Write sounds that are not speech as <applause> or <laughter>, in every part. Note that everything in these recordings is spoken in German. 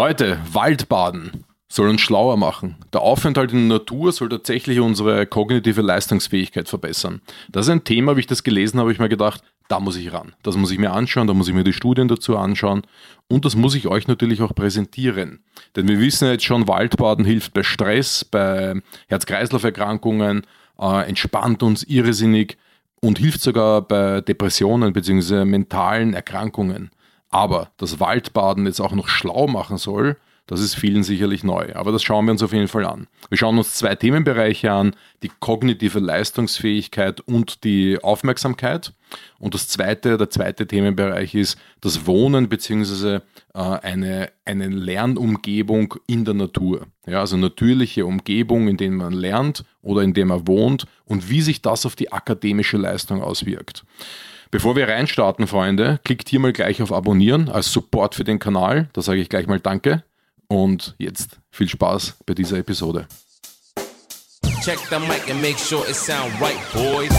Leute, Waldbaden soll uns schlauer machen. Der Aufenthalt in der Natur soll tatsächlich unsere kognitive Leistungsfähigkeit verbessern. Das ist ein Thema, wie ich das gelesen habe, habe ich mir gedacht, da muss ich ran. Das muss ich mir anschauen, da muss ich mir die Studien dazu anschauen und das muss ich euch natürlich auch präsentieren. Denn wir wissen jetzt schon, Waldbaden hilft bei Stress, bei Herz-Kreislauf-Erkrankungen, äh, entspannt uns irrsinnig und hilft sogar bei Depressionen bzw. mentalen Erkrankungen. Aber das Waldbaden jetzt auch noch schlau machen soll, das ist vielen sicherlich neu, aber das schauen wir uns auf jeden Fall an. Wir schauen uns zwei Themenbereiche an, die kognitive Leistungsfähigkeit und die Aufmerksamkeit. Und das zweite, der zweite Themenbereich ist das Wohnen bzw. Äh, eine, eine Lernumgebung in der Natur. Ja, also natürliche Umgebung, in der man lernt oder in der man wohnt und wie sich das auf die akademische Leistung auswirkt. Bevor wir reinstarten, Freunde, klickt hier mal gleich auf Abonnieren als Support für den Kanal. Da sage ich gleich mal Danke. Und jetzt viel Spaß bei dieser Episode. Check the mic and make sure it sound right, boys.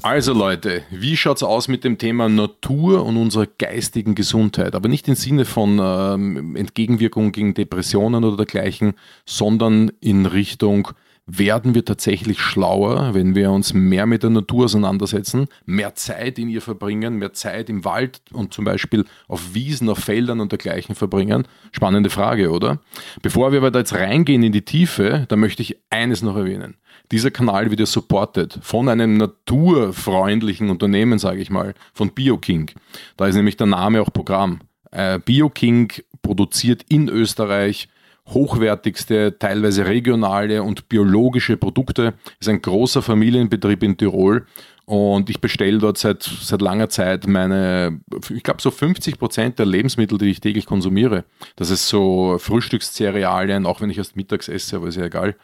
Also Leute, wie schaut es aus mit dem Thema Natur und unserer geistigen Gesundheit? Aber nicht im Sinne von ähm, Entgegenwirkung gegen Depressionen oder dergleichen, sondern in Richtung werden wir tatsächlich schlauer, wenn wir uns mehr mit der Natur auseinandersetzen, mehr Zeit in ihr verbringen, mehr Zeit im Wald und zum Beispiel auf Wiesen, auf Feldern und dergleichen verbringen? Spannende Frage, oder? Bevor wir aber da jetzt reingehen in die Tiefe, da möchte ich eines noch erwähnen. Dieser Kanal wird ja supported von einem naturfreundlichen Unternehmen, sage ich mal, von BioKing. Da ist nämlich der Name auch Programm. Äh, BioKing produziert in Österreich hochwertigste, teilweise regionale und biologische Produkte. Ist ein großer Familienbetrieb in Tirol und ich bestelle dort seit, seit langer Zeit meine, ich glaube so 50 Prozent der Lebensmittel, die ich täglich konsumiere. Das ist so Frühstückscerealien, auch wenn ich erst mittags esse, aber ist ja egal.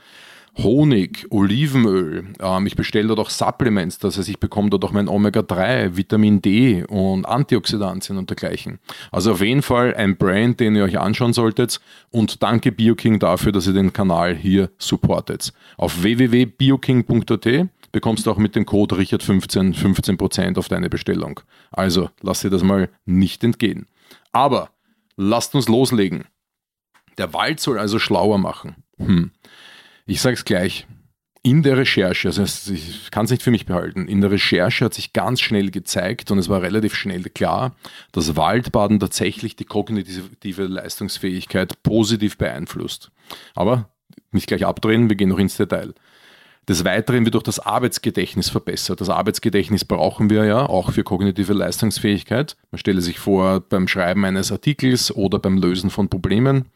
Honig, Olivenöl. Ähm, ich bestelle dort auch Supplements, das heißt, ich bekomme dort auch mein Omega-3, Vitamin D und Antioxidantien und dergleichen. Also auf jeden Fall ein Brand, den ihr euch anschauen solltet und danke BioKing dafür, dass ihr den Kanal hier supportet. Auf www.bioking.at bekommst du auch mit dem Code Richard15 15% auf deine Bestellung. Also lass dir das mal nicht entgehen. Aber lasst uns loslegen. Der Wald soll also schlauer machen. Hm. Ich sage es gleich. In der Recherche, also ich kann es nicht für mich behalten, in der Recherche hat sich ganz schnell gezeigt und es war relativ schnell klar, dass Waldbaden tatsächlich die kognitive Leistungsfähigkeit positiv beeinflusst. Aber nicht gleich abdrehen, wir gehen noch ins Detail. Des Weiteren wird durch das Arbeitsgedächtnis verbessert. Das Arbeitsgedächtnis brauchen wir ja auch für kognitive Leistungsfähigkeit. Man stelle sich vor beim Schreiben eines Artikels oder beim Lösen von Problemen.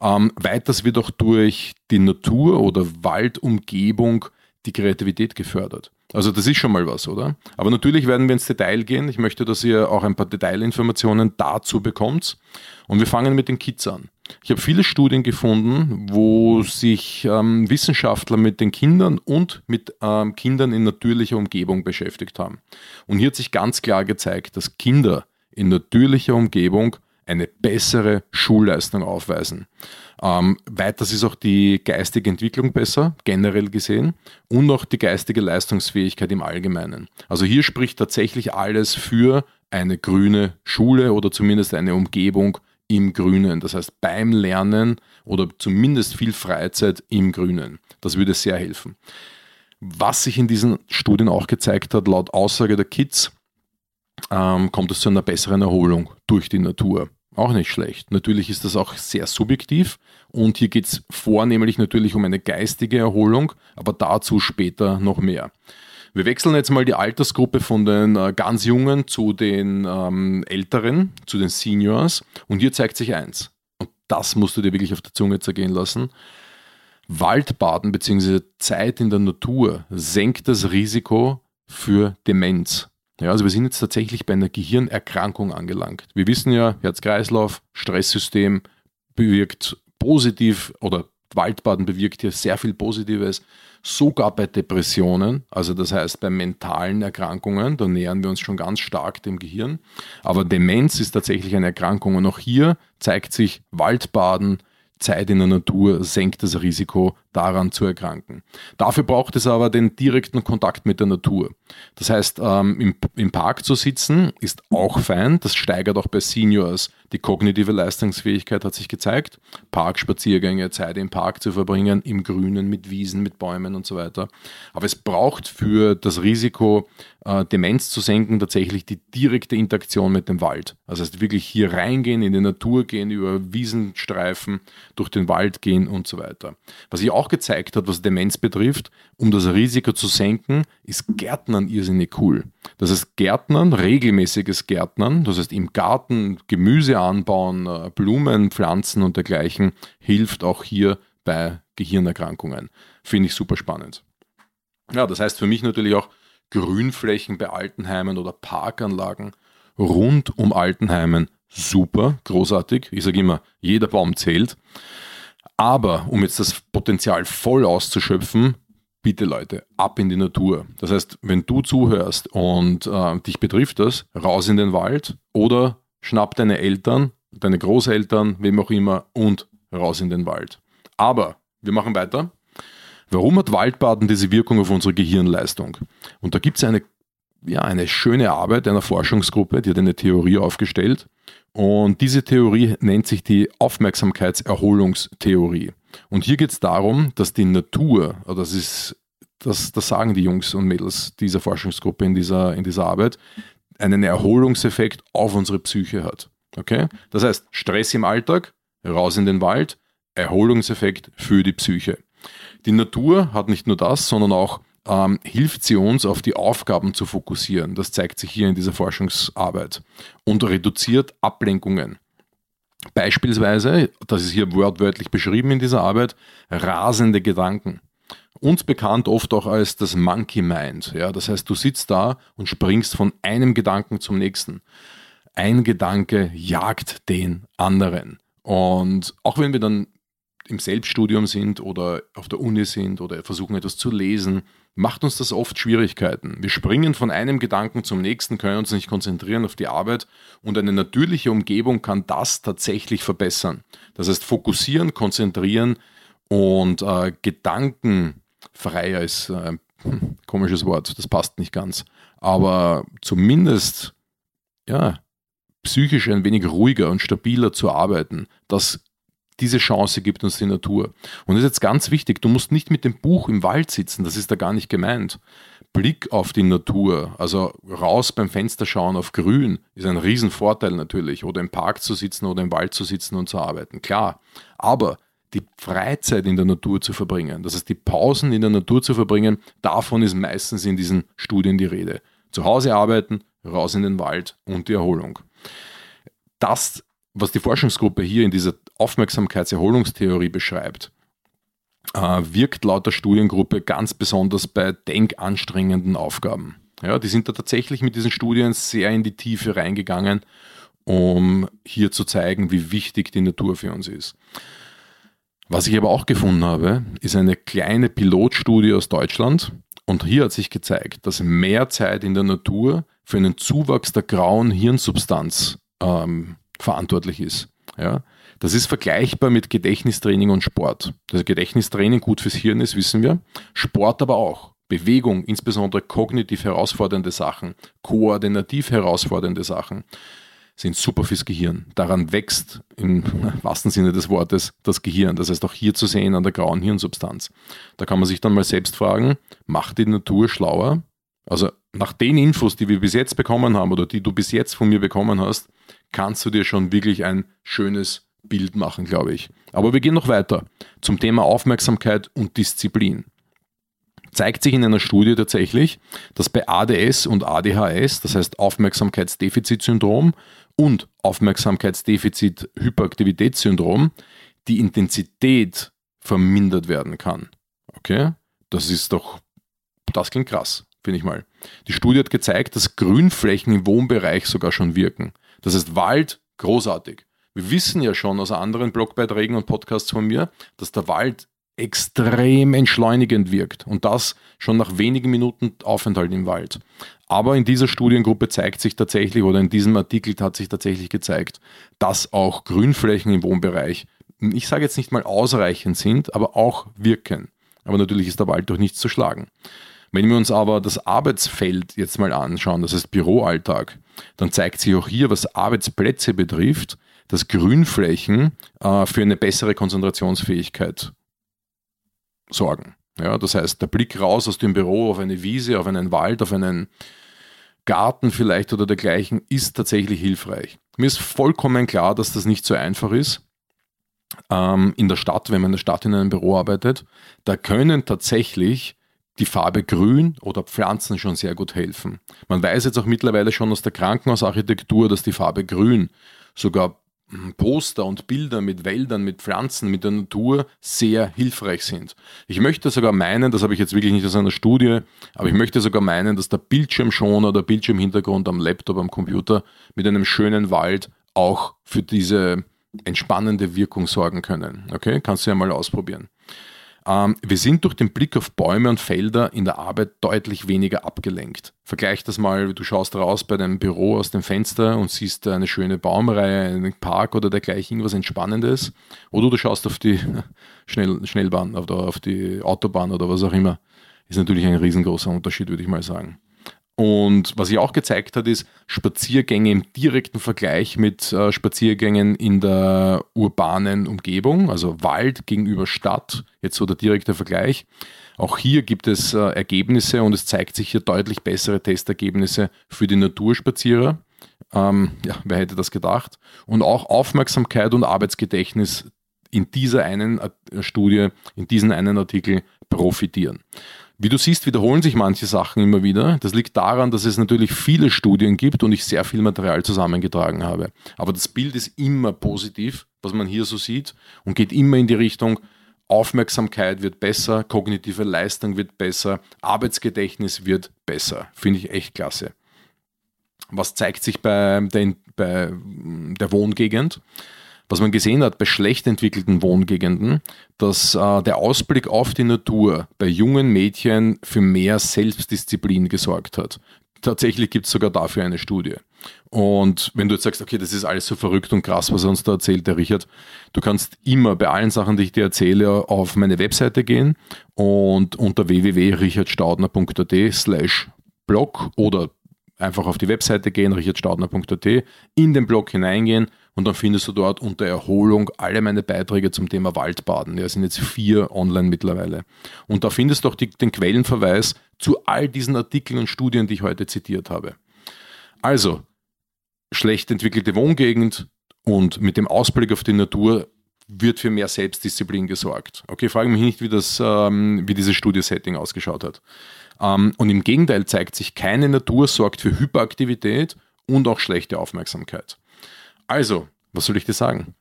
Ähm, weiters wird auch durch die Natur oder Waldumgebung die Kreativität gefördert. Also das ist schon mal was, oder? Aber natürlich werden wir ins Detail gehen. Ich möchte, dass ihr auch ein paar Detailinformationen dazu bekommt. Und wir fangen mit den Kids an. Ich habe viele Studien gefunden, wo sich ähm, Wissenschaftler mit den Kindern und mit ähm, Kindern in natürlicher Umgebung beschäftigt haben. Und hier hat sich ganz klar gezeigt, dass Kinder in natürlicher Umgebung eine bessere Schulleistung aufweisen. Ähm, weiters ist auch die geistige Entwicklung besser, generell gesehen, und auch die geistige Leistungsfähigkeit im Allgemeinen. Also hier spricht tatsächlich alles für eine grüne Schule oder zumindest eine Umgebung im Grünen. Das heißt beim Lernen oder zumindest viel Freizeit im Grünen. Das würde sehr helfen. Was sich in diesen Studien auch gezeigt hat, laut Aussage der Kids, ähm, kommt es zu einer besseren Erholung durch die Natur. Auch nicht schlecht. Natürlich ist das auch sehr subjektiv und hier geht es vornehmlich natürlich um eine geistige Erholung, aber dazu später noch mehr. Wir wechseln jetzt mal die Altersgruppe von den äh, ganz Jungen zu den ähm, Älteren, zu den Seniors und hier zeigt sich eins und das musst du dir wirklich auf der Zunge zergehen lassen. Waldbaden bzw. Zeit in der Natur senkt das Risiko für Demenz. Ja, also wir sind jetzt tatsächlich bei einer Gehirnerkrankung angelangt. Wir wissen ja, Herz-Kreislauf, Stresssystem bewirkt positiv oder Waldbaden bewirkt hier sehr viel Positives, sogar bei Depressionen, also das heißt bei mentalen Erkrankungen, da nähern wir uns schon ganz stark dem Gehirn. Aber Demenz ist tatsächlich eine Erkrankung und auch hier zeigt sich Waldbaden, Zeit in der Natur senkt das Risiko, daran zu erkranken. Dafür braucht es aber den direkten Kontakt mit der Natur. Das heißt, ähm, im, im Park zu sitzen ist auch fein. Das steigert auch bei Seniors die kognitive Leistungsfähigkeit, hat sich gezeigt. Parkspaziergänge, Zeit im Park zu verbringen, im Grünen, mit Wiesen, mit Bäumen und so weiter. Aber es braucht für das Risiko, äh, Demenz zu senken, tatsächlich die direkte Interaktion mit dem Wald. Das heißt, wirklich hier reingehen, in die Natur gehen, über Wiesenstreifen, durch den Wald gehen und so weiter. Was sich auch gezeigt hat, was Demenz betrifft, um das Risiko zu senken, ist Gärtnern irrsinnig cool. Das heißt, Gärtnern, regelmäßiges Gärtnern, das heißt im Garten Gemüse anbauen, äh, Blumen pflanzen und dergleichen, hilft auch hier bei Gehirnerkrankungen. Finde ich super spannend. Ja, das heißt für mich natürlich auch Grünflächen bei Altenheimen oder Parkanlagen rund um Altenheimen super, großartig. Ich sage immer, jeder Baum zählt. Aber um jetzt das Potenzial voll auszuschöpfen, bitte Leute, ab in die Natur. Das heißt, wenn du zuhörst und äh, dich betrifft das, raus in den Wald oder schnapp deine Eltern, deine Großeltern, wem auch immer und raus in den Wald. Aber wir machen weiter. Warum hat Waldbaden diese Wirkung auf unsere Gehirnleistung? Und da gibt es eine, ja, eine schöne Arbeit einer Forschungsgruppe, die hat eine Theorie aufgestellt. Und diese Theorie nennt sich die Aufmerksamkeitserholungstheorie. Und hier geht es darum, dass die Natur, das ist, das, das sagen die Jungs und Mädels dieser Forschungsgruppe in dieser, in dieser Arbeit, einen Erholungseffekt auf unsere Psyche hat. Okay? Das heißt, Stress im Alltag, raus in den Wald, Erholungseffekt für die Psyche. Die Natur hat nicht nur das, sondern auch ähm, hilft sie uns, auf die Aufgaben zu fokussieren. Das zeigt sich hier in dieser Forschungsarbeit und reduziert Ablenkungen. Beispielsweise, das ist hier wortwörtlich beschrieben in dieser Arbeit, rasende Gedanken. Uns bekannt oft auch als das Monkey Mind. Ja, das heißt, du sitzt da und springst von einem Gedanken zum nächsten. Ein Gedanke jagt den anderen. Und auch wenn wir dann im Selbststudium sind oder auf der Uni sind oder versuchen etwas zu lesen, macht uns das oft Schwierigkeiten. Wir springen von einem Gedanken zum nächsten, können uns nicht konzentrieren auf die Arbeit und eine natürliche Umgebung kann das tatsächlich verbessern. Das heißt, fokussieren, konzentrieren und äh, gedankenfreier ist äh, hm, <laughs> komisches Wort, das passt nicht ganz, aber zumindest ja, psychisch ein wenig ruhiger und stabiler zu arbeiten. Das diese Chance gibt uns die Natur. Und das ist jetzt ganz wichtig, du musst nicht mit dem Buch im Wald sitzen, das ist da gar nicht gemeint. Blick auf die Natur, also raus beim Fenster schauen auf Grün, ist ein Riesenvorteil natürlich. Oder im Park zu sitzen oder im Wald zu sitzen und zu arbeiten, klar. Aber die Freizeit in der Natur zu verbringen, das heißt die Pausen in der Natur zu verbringen, davon ist meistens in diesen Studien die Rede. Zu Hause arbeiten, raus in den Wald und die Erholung. Das was die Forschungsgruppe hier in dieser Aufmerksamkeitserholungstheorie beschreibt, äh, wirkt laut der Studiengruppe ganz besonders bei denkanstrengenden Aufgaben. Ja, die sind da tatsächlich mit diesen Studien sehr in die Tiefe reingegangen, um hier zu zeigen, wie wichtig die Natur für uns ist. Was ich aber auch gefunden habe, ist eine kleine Pilotstudie aus Deutschland. Und hier hat sich gezeigt, dass mehr Zeit in der Natur für einen Zuwachs der grauen Hirnsubstanz ähm, verantwortlich ist. Ja? Das ist vergleichbar mit Gedächtnistraining und Sport. Das Gedächtnistraining gut fürs Hirn ist, wissen wir. Sport aber auch. Bewegung, insbesondere kognitiv herausfordernde Sachen, koordinativ herausfordernde Sachen, sind super fürs Gehirn. Daran wächst im wahrsten Sinne des Wortes das Gehirn. Das heißt auch hier zu sehen an der grauen Hirnsubstanz. Da kann man sich dann mal selbst fragen, macht die Natur schlauer? Also nach den Infos, die wir bis jetzt bekommen haben oder die du bis jetzt von mir bekommen hast, kannst du dir schon wirklich ein schönes Bild machen, glaube ich. Aber wir gehen noch weiter zum Thema Aufmerksamkeit und Disziplin. Zeigt sich in einer Studie tatsächlich, dass bei ADS und ADHS, das heißt Aufmerksamkeitsdefizitsyndrom und Aufmerksamkeitsdefizit-Hyperaktivitätssyndrom, die Intensität vermindert werden kann. Okay? Das ist doch, das klingt krass, finde ich mal. Die Studie hat gezeigt, dass Grünflächen im Wohnbereich sogar schon wirken. Das heißt, Wald, großartig. Wir wissen ja schon aus anderen Blogbeiträgen und Podcasts von mir, dass der Wald extrem entschleunigend wirkt und das schon nach wenigen Minuten Aufenthalt im Wald. Aber in dieser Studiengruppe zeigt sich tatsächlich oder in diesem Artikel hat sich tatsächlich gezeigt, dass auch Grünflächen im Wohnbereich ich sage jetzt nicht mal ausreichend sind, aber auch wirken. Aber natürlich ist der Wald durch nichts zu schlagen. Wenn wir uns aber das Arbeitsfeld jetzt mal anschauen, das heißt Büroalltag, dann zeigt sich auch hier, was Arbeitsplätze betrifft, dass Grünflächen äh, für eine bessere Konzentrationsfähigkeit sorgen. Ja, das heißt, der Blick raus aus dem Büro auf eine Wiese, auf einen Wald, auf einen Garten vielleicht oder dergleichen ist tatsächlich hilfreich. Mir ist vollkommen klar, dass das nicht so einfach ist. Ähm, in der Stadt, wenn man in der Stadt in einem Büro arbeitet, da können tatsächlich die Farbe Grün oder Pflanzen schon sehr gut helfen. Man weiß jetzt auch mittlerweile schon aus der Krankenhausarchitektur, dass die Farbe Grün sogar hm, Poster und Bilder mit Wäldern, mit Pflanzen, mit der Natur sehr hilfreich sind. Ich möchte sogar meinen, das habe ich jetzt wirklich nicht aus einer Studie, aber ich möchte sogar meinen, dass der Bildschirmschoner oder Bildschirmhintergrund am Laptop, am Computer mit einem schönen Wald auch für diese entspannende Wirkung sorgen können. Okay, kannst du ja mal ausprobieren. Ähm, wir sind durch den Blick auf Bäume und Felder in der Arbeit deutlich weniger abgelenkt. Vergleich das mal, du schaust raus bei deinem Büro aus dem Fenster und siehst eine schöne Baumreihe, einen Park oder dergleichen, irgendwas Entspannendes. Oder du schaust auf die <laughs> Schnell Schnellbahn auf die Autobahn oder was auch immer. Ist natürlich ein riesengroßer Unterschied, würde ich mal sagen. Und was sich auch gezeigt hat, ist Spaziergänge im direkten Vergleich mit äh, Spaziergängen in der urbanen Umgebung, also Wald gegenüber Stadt, jetzt so der direkte Vergleich. Auch hier gibt es äh, Ergebnisse und es zeigt sich hier deutlich bessere Testergebnisse für die Naturspazierer. Ähm, ja, wer hätte das gedacht? Und auch Aufmerksamkeit und Arbeitsgedächtnis in dieser einen äh, Studie, in diesem einen Artikel profitieren. Wie du siehst, wiederholen sich manche Sachen immer wieder. Das liegt daran, dass es natürlich viele Studien gibt und ich sehr viel Material zusammengetragen habe. Aber das Bild ist immer positiv, was man hier so sieht und geht immer in die Richtung, Aufmerksamkeit wird besser, kognitive Leistung wird besser, Arbeitsgedächtnis wird besser. Finde ich echt klasse. Was zeigt sich bei der, bei der Wohngegend? Was man gesehen hat bei schlecht entwickelten Wohngegenden, dass äh, der Ausblick auf die Natur bei jungen Mädchen für mehr Selbstdisziplin gesorgt hat. Tatsächlich gibt es sogar dafür eine Studie. Und wenn du jetzt sagst, okay, das ist alles so verrückt und krass, was er uns da erzählt, der Richard, du kannst immer bei allen Sachen, die ich dir erzähle, auf meine Webseite gehen und unter www.richardstaudner.at slash blog oder einfach auf die Webseite gehen, richardstaudner.at, in den Blog hineingehen und dann findest du dort unter Erholung alle meine Beiträge zum Thema Waldbaden. Ja, es sind jetzt vier online mittlerweile. Und da findest du auch die, den Quellenverweis zu all diesen Artikeln und Studien, die ich heute zitiert habe. Also, schlecht entwickelte Wohngegend und mit dem Ausblick auf die Natur wird für mehr Selbstdisziplin gesorgt. Okay, frage mich nicht, wie, das, ähm, wie dieses Studiesetting ausgeschaut hat. Ähm, und im Gegenteil zeigt sich, keine Natur sorgt für Hyperaktivität und auch schlechte Aufmerksamkeit. Also, was soll ich dir sagen?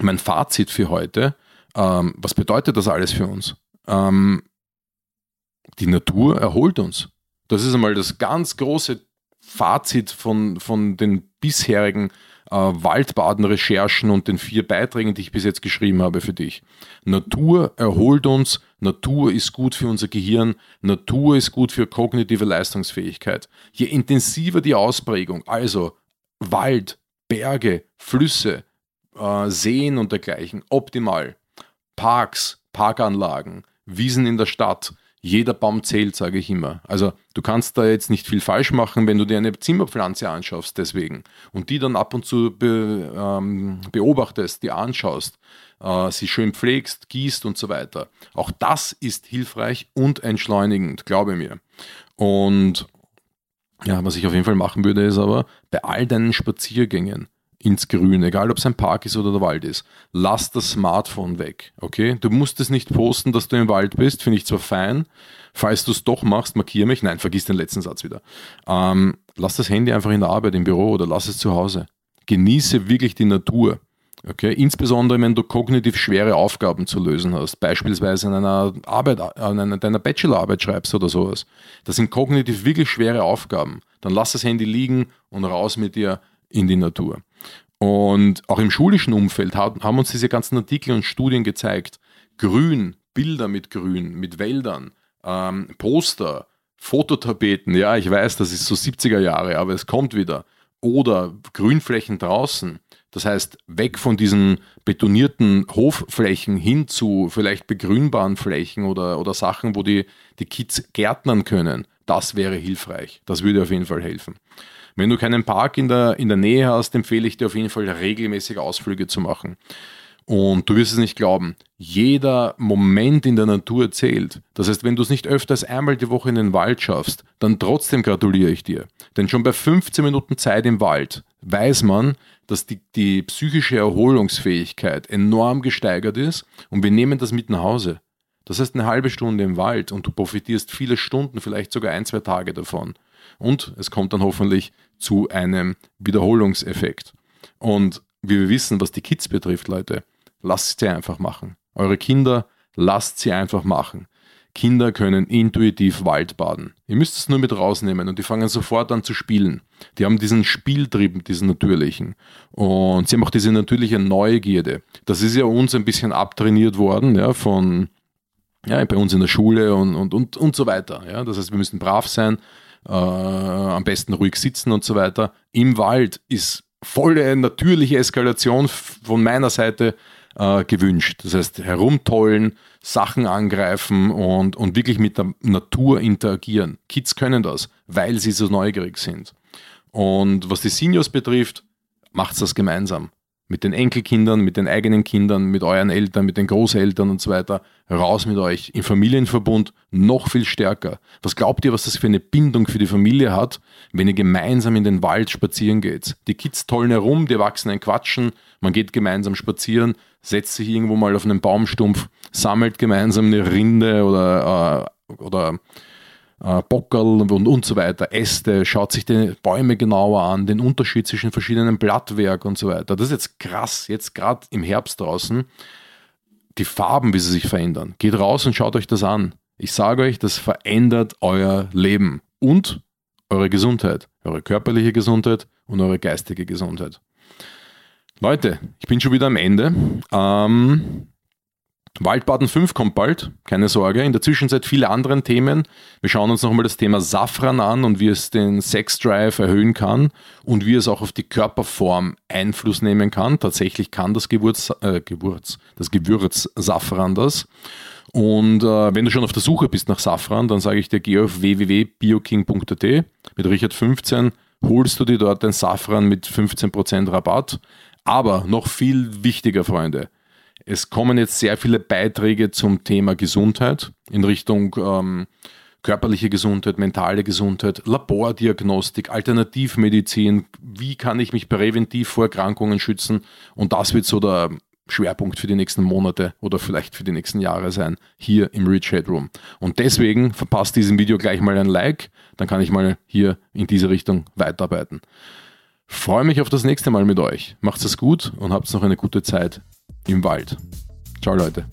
Mein Fazit für heute, ähm, was bedeutet das alles für uns? Ähm, die Natur erholt uns. Das ist einmal das ganz große Fazit von, von den bisherigen äh, Waldbaden-Recherchen und den vier Beiträgen, die ich bis jetzt geschrieben habe für dich. Natur erholt uns, Natur ist gut für unser Gehirn, Natur ist gut für kognitive Leistungsfähigkeit. Je intensiver die Ausprägung, also Wald, Berge, Flüsse, äh, Seen und dergleichen, optimal. Parks, Parkanlagen, Wiesen in der Stadt, jeder Baum zählt, sage ich immer. Also du kannst da jetzt nicht viel falsch machen, wenn du dir eine Zimmerpflanze anschaust, deswegen. Und die dann ab und zu be, ähm, beobachtest, die anschaust, äh, sie schön pflegst, gießt und so weiter. Auch das ist hilfreich und entschleunigend, glaube mir. Und ja, was ich auf jeden Fall machen würde, ist aber bei all deinen Spaziergängen ins Grün, egal ob es ein Park ist oder der Wald ist, lass das Smartphone weg, okay? Du musst es nicht posten, dass du im Wald bist, finde ich zwar fein. Falls du es doch machst, markiere mich. Nein, vergiss den letzten Satz wieder. Ähm, lass das Handy einfach in der Arbeit, im Büro oder lass es zu Hause. Genieße wirklich die Natur. Okay, insbesondere wenn du kognitiv schwere Aufgaben zu lösen hast, beispielsweise in einer Arbeit, an einer, deiner Bachelorarbeit schreibst oder sowas. Das sind kognitiv wirklich schwere Aufgaben. Dann lass das Handy liegen und raus mit dir in die Natur. Und auch im schulischen Umfeld haben uns diese ganzen Artikel und Studien gezeigt. Grün, Bilder mit Grün, mit Wäldern, ähm, Poster, Fototapeten, ja, ich weiß, das ist so 70er Jahre, aber es kommt wieder. Oder Grünflächen draußen Das heißt, weg von diesen betonierten Hofflächen hin zu vielleicht begrünbaren Flächen oder, oder Sachen, wo die, die Kids gärtnern können. Das wäre hilfreich. Das würde auf jeden Fall helfen. Wenn du keinen Park in der, in der Nähe hast, empfehle ich dir auf jeden Fall regelmäßige Ausflüge zu machen. Und du wirst es nicht glauben, jeder Moment in der Natur zählt. Das heißt, wenn du es nicht öfter als einmal die Woche in den Wald schaffst, dann trotzdem gratuliere ich dir. Denn schon bei 15 Minuten Zeit im Wald weiß man, dass die, die psychische Erholungsfähigkeit enorm gesteigert ist und wir nehmen das mit nach Hause. Das heißt eine halbe Stunde im Wald und du profitierst viele Stunden, vielleicht sogar ein, zwei Tage davon. Und es kommt dann hoffentlich zu einem Wiederholungseffekt. Und wie wir wissen, was die Kids betrifft, Leute, lasst sie einfach machen. Eure Kinder, lasst sie einfach machen. Kinder können intuitiv Wald baden. Ihr müsst es nur mit rausnehmen und die fangen sofort an zu spielen. Die haben diesen Spieltrieb, diesen natürlichen. Und sie haben auch diese natürliche Neugierde. Das ist ja uns ein bisschen abtrainiert worden, ja, von, ja, bei uns in der Schule und, und, und, und so weiter. Ja. Das heißt, wir müssen brav sein, äh, am besten ruhig sitzen und so weiter. Im Wald ist volle natürliche Eskalation von meiner Seite äh, gewünscht. Das heißt, herumtollen, Sachen angreifen und, und wirklich mit der Natur interagieren. Kids können das, weil sie so neugierig sind. Und was die Seniors betrifft, macht das gemeinsam. Mit den Enkelkindern, mit den eigenen Kindern, mit euren Eltern, mit den Großeltern und so weiter. Raus mit euch. Im Familienverbund noch viel stärker. Was glaubt ihr, was das für eine Bindung für die Familie hat, wenn ihr gemeinsam in den Wald spazieren geht? Die Kids tollen herum, die Erwachsenen quatschen, man geht gemeinsam spazieren setzt sich irgendwo mal auf einen Baumstumpf, sammelt gemeinsam eine Rinde oder, äh, oder äh, Bockerl und, und so weiter, Äste, schaut sich die Bäume genauer an, den Unterschied zwischen verschiedenen Blattwerk und so weiter. Das ist jetzt krass, jetzt gerade im Herbst draußen, die Farben, wie sie sich verändern. Geht raus und schaut euch das an. Ich sage euch, das verändert euer Leben und eure Gesundheit, eure körperliche Gesundheit und eure geistige Gesundheit. Leute, ich bin schon wieder am Ende. Ähm, Waldbaden 5 kommt bald, keine Sorge. In der Zwischenzeit viele andere Themen. Wir schauen uns nochmal das Thema Safran an und wie es den Sexdrive erhöhen kann und wie es auch auf die Körperform Einfluss nehmen kann. Tatsächlich kann das Gewürz, äh, Gewürz, das Gewürz Safran das. Und äh, wenn du schon auf der Suche bist nach Safran, dann sage ich dir, geh auf www.bioking.at mit Richard 15 holst du dir dort den Safran mit 15% Rabatt. Aber noch viel wichtiger, Freunde, es kommen jetzt sehr viele Beiträge zum Thema Gesundheit in Richtung ähm, körperliche Gesundheit, mentale Gesundheit, Labordiagnostik, Alternativmedizin, wie kann ich mich präventiv vor Erkrankungen schützen und das wird so der Schwerpunkt für die nächsten Monate oder vielleicht für die nächsten Jahre sein, hier im Rich Headroom. Und deswegen verpasst diesem Video gleich mal ein Like, dann kann ich mal hier in diese Richtung weiterarbeiten. Freue mich auf das nächste Mal mit euch. Macht's es gut und habt noch eine gute Zeit im Wald. Ciao Leute.